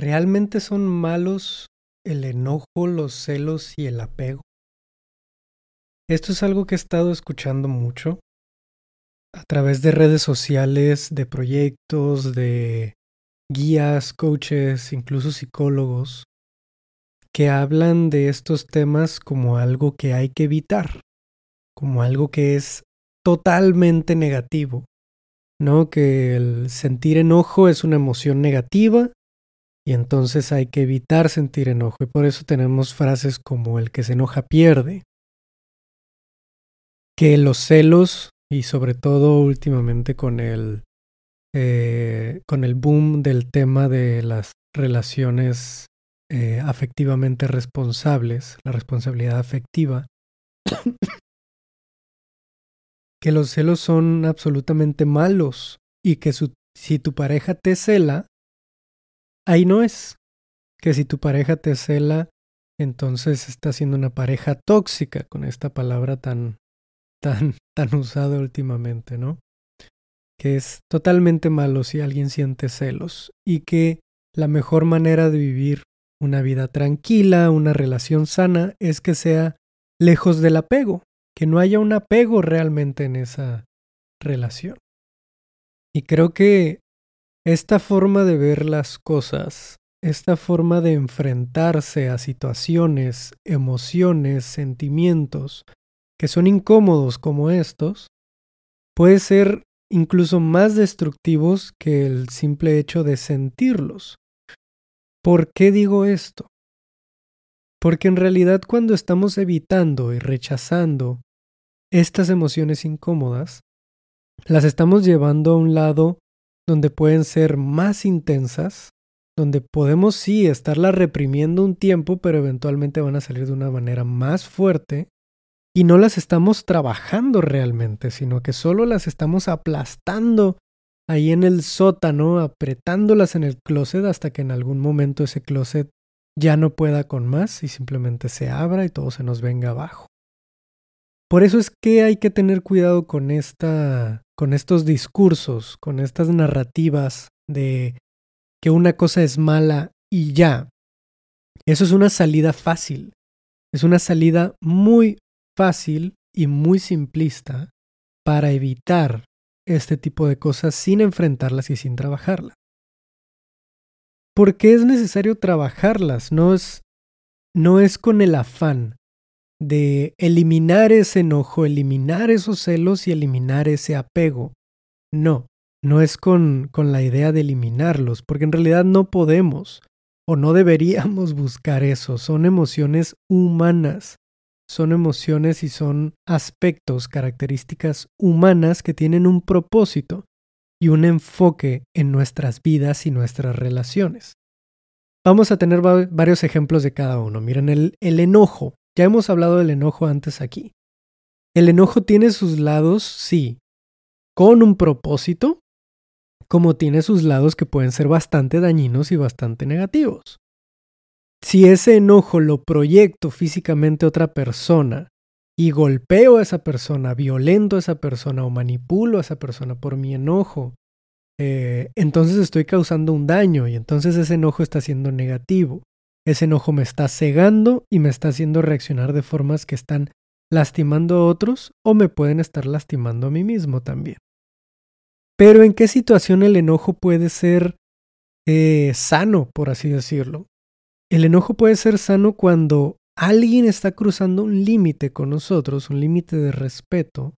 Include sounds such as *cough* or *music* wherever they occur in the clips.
¿realmente son malos el enojo, los celos y el apego? Esto es algo que he estado escuchando mucho a través de redes sociales, de proyectos, de guías, coaches, incluso psicólogos, que hablan de estos temas como algo que hay que evitar, como algo que es totalmente negativo, ¿no? Que el sentir enojo es una emoción negativa y entonces hay que evitar sentir enojo y por eso tenemos frases como el que se enoja pierde, que los celos y sobre todo últimamente con el eh, con el boom del tema de las relaciones eh, afectivamente responsables, la responsabilidad afectiva, que los celos son absolutamente malos y que si tu pareja te cela, ahí no es. Que si tu pareja te cela, entonces está siendo una pareja tóxica con esta palabra tan, tan, *laughs* tan usada últimamente, ¿no? Que es totalmente malo si alguien siente celos y que la mejor manera de vivir una vida tranquila, una relación sana, es que sea lejos del apego, que no haya un apego realmente en esa relación. Y creo que esta forma de ver las cosas, esta forma de enfrentarse a situaciones, emociones, sentimientos que son incómodos como estos, puede ser incluso más destructivos que el simple hecho de sentirlos. ¿Por qué digo esto? Porque en realidad cuando estamos evitando y rechazando estas emociones incómodas, las estamos llevando a un lado donde pueden ser más intensas, donde podemos sí estarlas reprimiendo un tiempo, pero eventualmente van a salir de una manera más fuerte y no las estamos trabajando realmente, sino que solo las estamos aplastando ahí en el sótano, apretándolas en el closet hasta que en algún momento ese closet ya no pueda con más y simplemente se abra y todo se nos venga abajo. Por eso es que hay que tener cuidado con esta con estos discursos, con estas narrativas de que una cosa es mala y ya. Eso es una salida fácil. Es una salida muy fácil y muy simplista para evitar este tipo de cosas sin enfrentarlas y sin trabajarlas. ¿Por qué es necesario trabajarlas? No es, no es con el afán de eliminar ese enojo, eliminar esos celos y eliminar ese apego. No, no es con, con la idea de eliminarlos, porque en realidad no podemos o no deberíamos *laughs* buscar eso. Son emociones humanas, son emociones y son aspectos, características humanas que tienen un propósito y un enfoque en nuestras vidas y nuestras relaciones. Vamos a tener varios ejemplos de cada uno. Miren, el, el enojo. Ya hemos hablado del enojo antes aquí. El enojo tiene sus lados, sí, con un propósito, como tiene sus lados que pueden ser bastante dañinos y bastante negativos. Si ese enojo lo proyecto físicamente a otra persona y golpeo a esa persona, violento a esa persona o manipulo a esa persona por mi enojo, eh, entonces estoy causando un daño y entonces ese enojo está siendo negativo. Ese enojo me está cegando y me está haciendo reaccionar de formas que están lastimando a otros o me pueden estar lastimando a mí mismo también. Pero ¿en qué situación el enojo puede ser eh, sano, por así decirlo? El enojo puede ser sano cuando alguien está cruzando un límite con nosotros, un límite de respeto,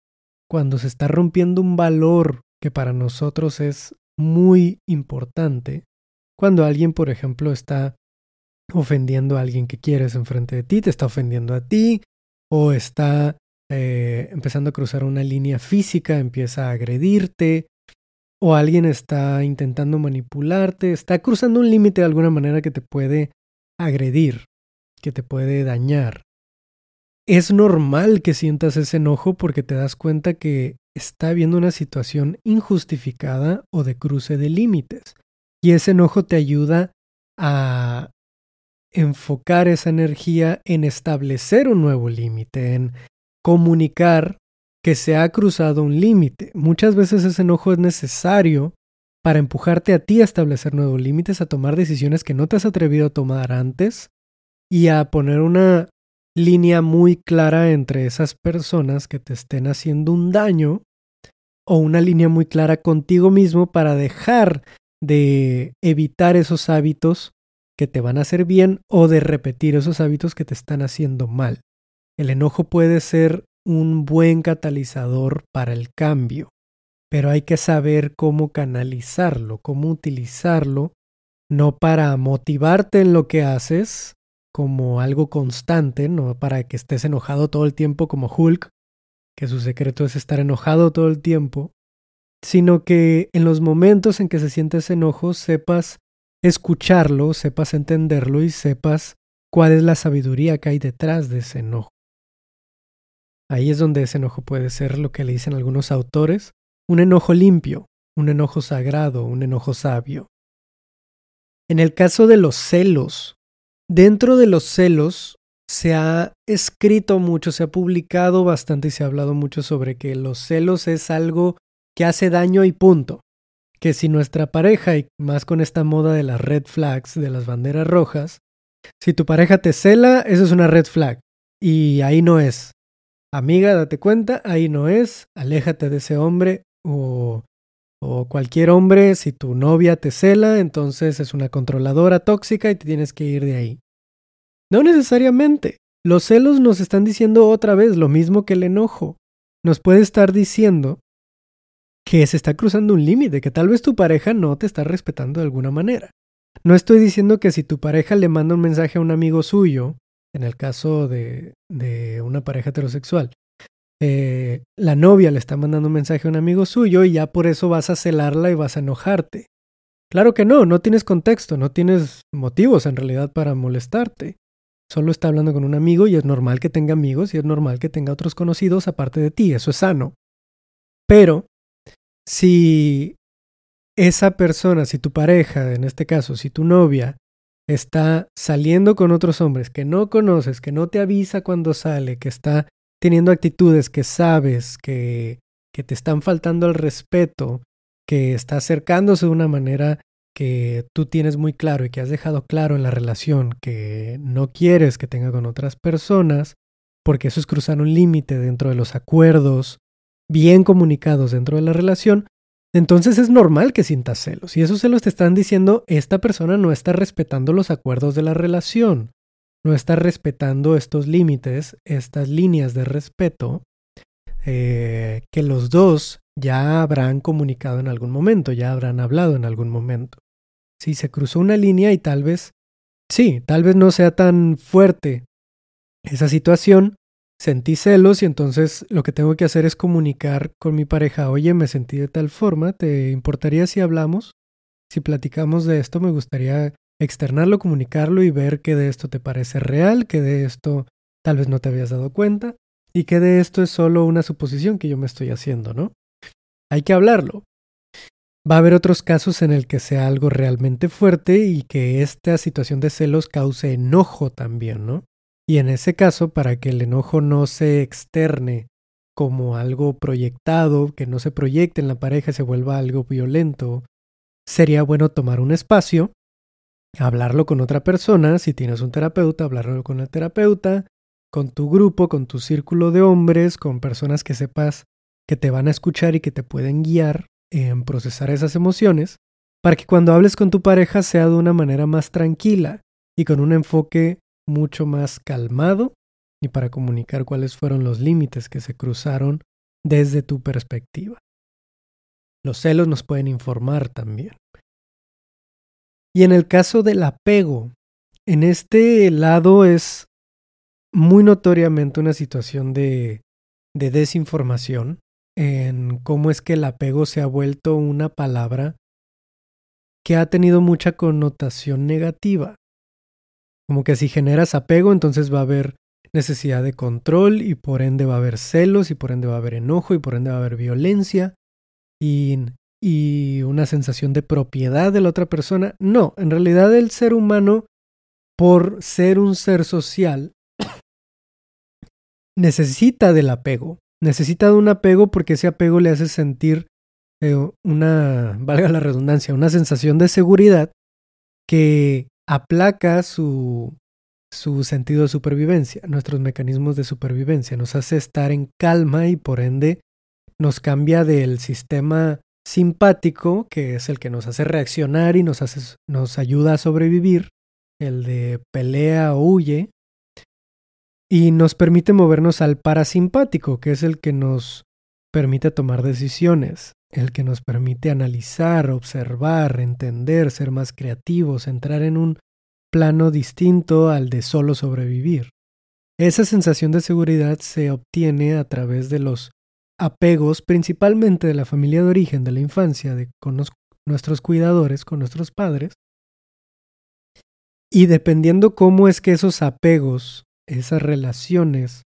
cuando se está rompiendo un valor que para nosotros es muy importante, cuando alguien, por ejemplo, está ofendiendo a alguien que quieres enfrente de ti, te está ofendiendo a ti, o está eh, empezando a cruzar una línea física, empieza a agredirte, o alguien está intentando manipularte, está cruzando un límite de alguna manera que te puede agredir, que te puede dañar. Es normal que sientas ese enojo porque te das cuenta que está habiendo una situación injustificada o de cruce de límites. Y ese enojo te ayuda a enfocar esa energía en establecer un nuevo límite, en comunicar que se ha cruzado un límite. Muchas veces ese enojo es necesario para empujarte a ti a establecer nuevos límites, a tomar decisiones que no te has atrevido a tomar antes y a poner una línea muy clara entre esas personas que te estén haciendo un daño o una línea muy clara contigo mismo para dejar de evitar esos hábitos que te van a hacer bien o de repetir esos hábitos que te están haciendo mal. El enojo puede ser un buen catalizador para el cambio, pero hay que saber cómo canalizarlo, cómo utilizarlo, no para motivarte en lo que haces como algo constante, no para que estés enojado todo el tiempo como Hulk, que su secreto es estar enojado todo el tiempo, sino que en los momentos en que se siente ese enojo sepas escucharlo, sepas entenderlo y sepas cuál es la sabiduría que hay detrás de ese enojo. Ahí es donde ese enojo puede ser lo que le dicen algunos autores, un enojo limpio, un enojo sagrado, un enojo sabio. En el caso de los celos, dentro de los celos se ha escrito mucho, se ha publicado bastante y se ha hablado mucho sobre que los celos es algo que hace daño y punto. Que si nuestra pareja, y más con esta moda de las red flags, de las banderas rojas, si tu pareja te cela, eso es una red flag. Y ahí no es. Amiga, date cuenta, ahí no es, aléjate de ese hombre o, o cualquier hombre, si tu novia te cela, entonces es una controladora tóxica y te tienes que ir de ahí. No necesariamente. Los celos nos están diciendo otra vez lo mismo que el enojo. Nos puede estar diciendo que se está cruzando un límite, que tal vez tu pareja no te está respetando de alguna manera. No estoy diciendo que si tu pareja le manda un mensaje a un amigo suyo en el caso de, de una pareja heterosexual, eh, la novia le está mandando un mensaje a un amigo suyo y ya por eso vas a celarla y vas a enojarte. Claro que no, no tienes contexto, no tienes motivos en realidad para molestarte. Solo está hablando con un amigo y es normal que tenga amigos y es normal que tenga otros conocidos aparte de ti, eso es sano. Pero si esa persona, si tu pareja, en este caso, si tu novia, está saliendo con otros hombres que no conoces, que no te avisa cuando sale, que está teniendo actitudes que sabes que, que te están faltando al respeto, que está acercándose de una manera que tú tienes muy claro y que has dejado claro en la relación que no quieres que tenga con otras personas, porque eso es cruzar un límite dentro de los acuerdos bien comunicados dentro de la relación, entonces es normal que sientas celos. Y esos celos te están diciendo, esta persona no está respetando los acuerdos de la relación, no está respetando estos límites, estas líneas de respeto eh, que los dos ya habrán comunicado en algún momento, ya habrán hablado en algún momento. Si se cruzó una línea y tal vez, sí, tal vez no sea tan fuerte esa situación, sentí celos y entonces lo que tengo que hacer es comunicar con mi pareja, oye, me sentí de tal forma, ¿te importaría si hablamos? Si platicamos de esto, me gustaría externarlo, comunicarlo y ver que de esto te parece real, que de esto tal vez no te habías dado cuenta y que de esto es solo una suposición que yo me estoy haciendo, ¿no? Hay que hablarlo. Va a haber otros casos en el que sea algo realmente fuerte y que esta situación de celos cause enojo también, ¿no? Y en ese caso, para que el enojo no se externe como algo proyectado, que no se proyecte en la pareja se vuelva algo violento, sería bueno tomar un espacio, hablarlo con otra persona, si tienes un terapeuta, hablarlo con el terapeuta, con tu grupo, con tu círculo de hombres, con personas que sepas que te van a escuchar y que te pueden guiar en procesar esas emociones, para que cuando hables con tu pareja sea de una manera más tranquila y con un enfoque mucho más calmado y para comunicar cuáles fueron los límites que se cruzaron desde tu perspectiva. Los celos nos pueden informar también. Y en el caso del apego, en este lado es muy notoriamente una situación de, de desinformación en cómo es que el apego se ha vuelto una palabra que ha tenido mucha connotación negativa. Como que si generas apego, entonces va a haber necesidad de control y por ende va a haber celos y por ende va a haber enojo y por ende va a haber violencia y, y una sensación de propiedad de la otra persona. No, en realidad el ser humano, por ser un ser social, *coughs* necesita del apego. Necesita de un apego porque ese apego le hace sentir eh, una, valga la redundancia, una sensación de seguridad que aplaca su, su sentido de supervivencia, nuestros mecanismos de supervivencia, nos hace estar en calma y por ende nos cambia del sistema simpático, que es el que nos hace reaccionar y nos, hace, nos ayuda a sobrevivir, el de pelea o huye, y nos permite movernos al parasimpático, que es el que nos permite tomar decisiones, el que nos permite analizar, observar, entender, ser más creativos, entrar en un plano distinto al de solo sobrevivir. Esa sensación de seguridad se obtiene a través de los apegos, principalmente de la familia de origen, de la infancia, de, con nuestros cuidadores, con nuestros padres. Y dependiendo cómo es que esos apegos, esas relaciones,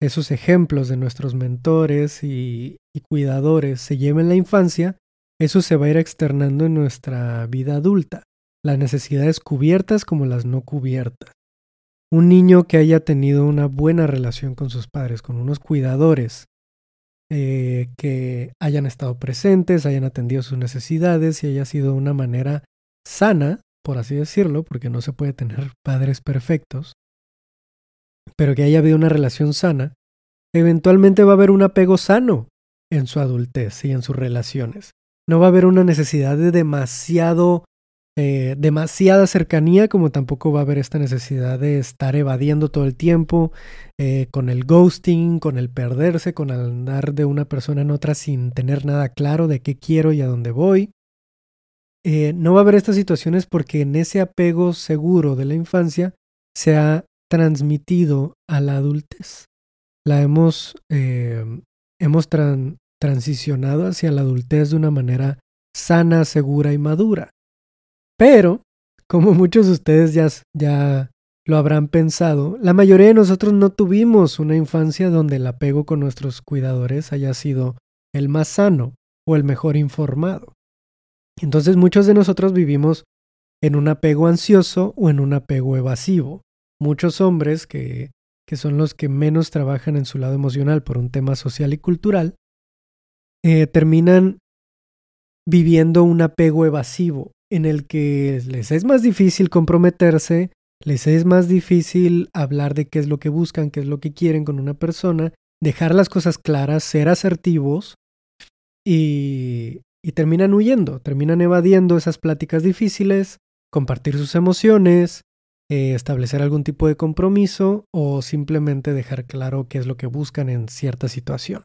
esos ejemplos de nuestros mentores y, cuidadores se lleven la infancia, eso se va a ir externando en nuestra vida adulta las necesidades cubiertas como las no cubiertas. Un niño que haya tenido una buena relación con sus padres, con unos cuidadores, eh, que hayan estado presentes, hayan atendido sus necesidades y haya sido una manera sana, por así decirlo, porque no se puede tener padres perfectos, pero que haya habido una relación sana, eventualmente va a haber un apego sano en su adultez y en sus relaciones. No va a haber una necesidad de demasiado eh, demasiada cercanía, como tampoco va a haber esta necesidad de estar evadiendo todo el tiempo, eh, con el ghosting, con el perderse, con andar de una persona en otra sin tener nada claro de qué quiero y a dónde voy. Eh, no va a haber estas situaciones porque en ese apego seguro de la infancia se ha transmitido a la adultez. La hemos, hemos transicionado hacia la adultez de una manera sana, segura y madura. Pero, como muchos de ustedes ya, ya lo habrán pensado, la mayoría de nosotros no tuvimos una infancia donde el apego con nuestros cuidadores haya sido el más sano o el mejor informado. Entonces muchos de nosotros vivimos en un apego ansioso o en un apego evasivo. Muchos hombres que, que son los que menos trabajan en su lado emocional por un tema social y cultural, eh, terminan viviendo un apego evasivo en el que les es más difícil comprometerse, les es más difícil hablar de qué es lo que buscan, qué es lo que quieren con una persona, dejar las cosas claras, ser asertivos y, y terminan huyendo, terminan evadiendo esas pláticas difíciles, compartir sus emociones, eh, establecer algún tipo de compromiso o simplemente dejar claro qué es lo que buscan en cierta situación.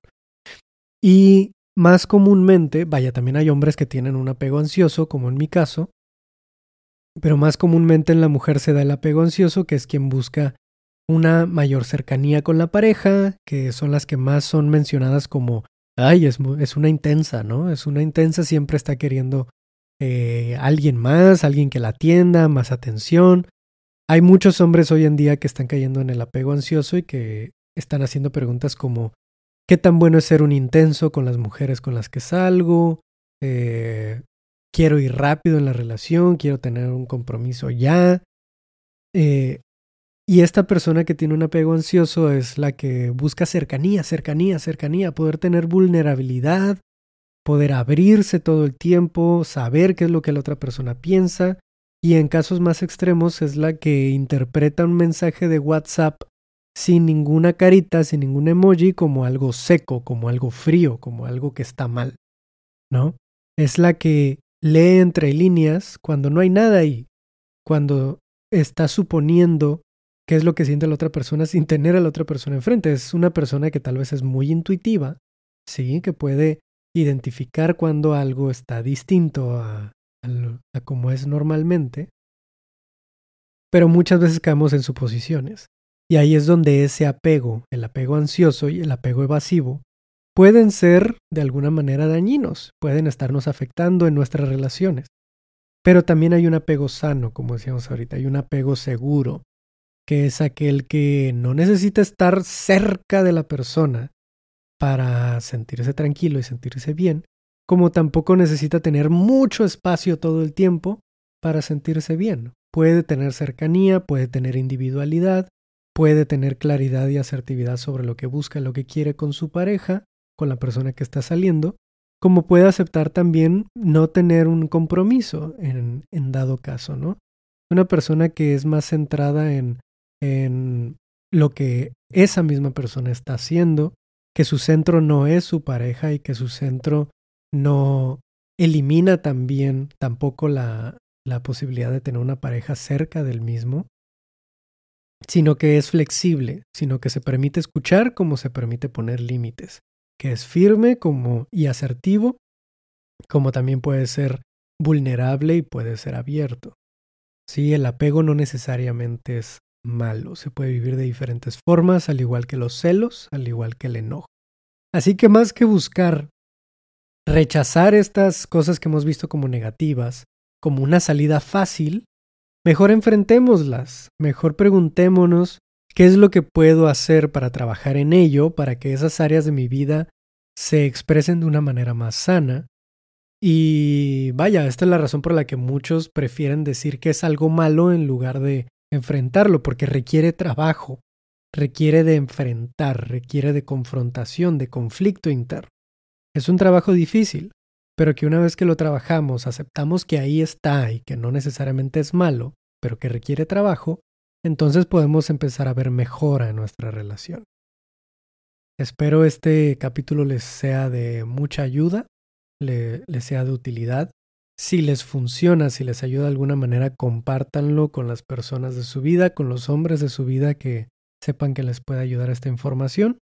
Y más comúnmente, vaya, también hay hombres que tienen un apego ansioso, como en mi caso, pero más comúnmente en la mujer se da el apego ansioso, que es quien busca una mayor cercanía con la pareja, que son las que más son mencionadas como, ay, es, es una intensa, ¿no? Es una intensa, siempre está queriendo eh, alguien más, alguien que la atienda, más atención. Hay muchos hombres hoy en día que están cayendo en el apego ansioso y que están haciendo preguntas como, qué tan bueno es ser un intenso con las mujeres con las que salgo, eh, quiero ir rápido en la relación, quiero tener un compromiso ya. Eh, y esta persona que tiene un apego ansioso es la que busca cercanía, cercanía, cercanía, poder tener vulnerabilidad, poder abrirse todo el tiempo, saber qué es lo que la otra persona piensa. Y en casos más extremos es la que interpreta un mensaje de WhatsApp sin ninguna carita, sin ningún emoji, como algo seco, como algo frío, como algo que está mal. ¿No? Es la que lee entre líneas cuando no hay nada ahí, cuando está suponiendo qué es lo que siente la otra persona sin tener a la otra persona enfrente. Es una persona que tal vez es muy intuitiva, sí, que puede identificar cuando algo está distinto a, a como es normalmente, pero muchas veces caemos en suposiciones. Y ahí es donde ese apego, el apego ansioso y el apego evasivo, pueden ser de alguna manera dañinos, pueden estarnos afectando en nuestras relaciones. Pero también hay un apego sano, como decíamos ahorita, hay un apego seguro, que es aquel que no necesita estar cerca de la persona para sentirse tranquilo y sentirse bien, como tampoco necesita tener mucho espacio todo el tiempo para sentirse bien. Puede tener cercanía, puede tener individualidad, puede tener claridad y asertividad sobre lo que busca, lo que quiere con su pareja, con la persona que está saliendo, como puede aceptar también no tener un compromiso en, en dado caso, ¿no? Una persona que es más centrada en, en lo que esa misma persona está haciendo, que su centro no es su pareja y que su centro no elimina también tampoco la, la posibilidad de tener una pareja cerca del mismo, sino que es flexible, sino que se permite escuchar como se permite poner límites, que es firme como y asertivo, como también puede ser vulnerable y puede ser abierto. Sí, el apego no necesariamente es malo, se puede vivir de diferentes formas, al igual que los celos, al igual que el enojo. Así que más que buscar rechazar estas cosas que hemos visto como negativas, como una salida fácil, mejor enfrentémoslas, mejor preguntémonos qué es lo que puedo hacer para trabajar en ello, para que esas áreas de mi vida se expresen de una manera más sana. Y vaya, esta es la razón por la que muchos prefieren decir que es algo malo en lugar de enfrentarlo, porque requiere trabajo, requiere de enfrentar, requiere de confrontación, de conflicto interno. Es un trabajo difícil, pero que una vez que lo trabajamos, aceptamos que ahí está y que no necesariamente es malo, pero que requiere trabajo, entonces podemos empezar a ver mejora en nuestra relación. Espero este capítulo les sea de mucha ayuda, les sea de utilidad. Si les funciona, si les ayuda de alguna manera, compártanlo con las personas de su vida, con los hombres de su vida que sepan que les puede ayudar esta información.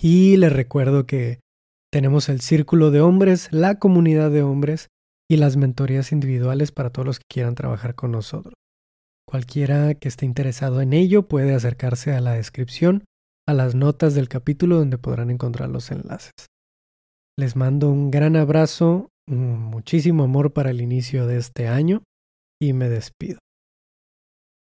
Y les recuerdo que tenemos el círculo de hombres, la comunidad de hombres y las mentorías individuales para todos los que quieran trabajar con nosotros. Cualquiera que esté interesado en ello puede acercarse a la descripción, a las notas del capítulo donde podrán encontrar los enlaces. Les mando un gran abrazo, muchísimo amor para el inicio de este año y me despido.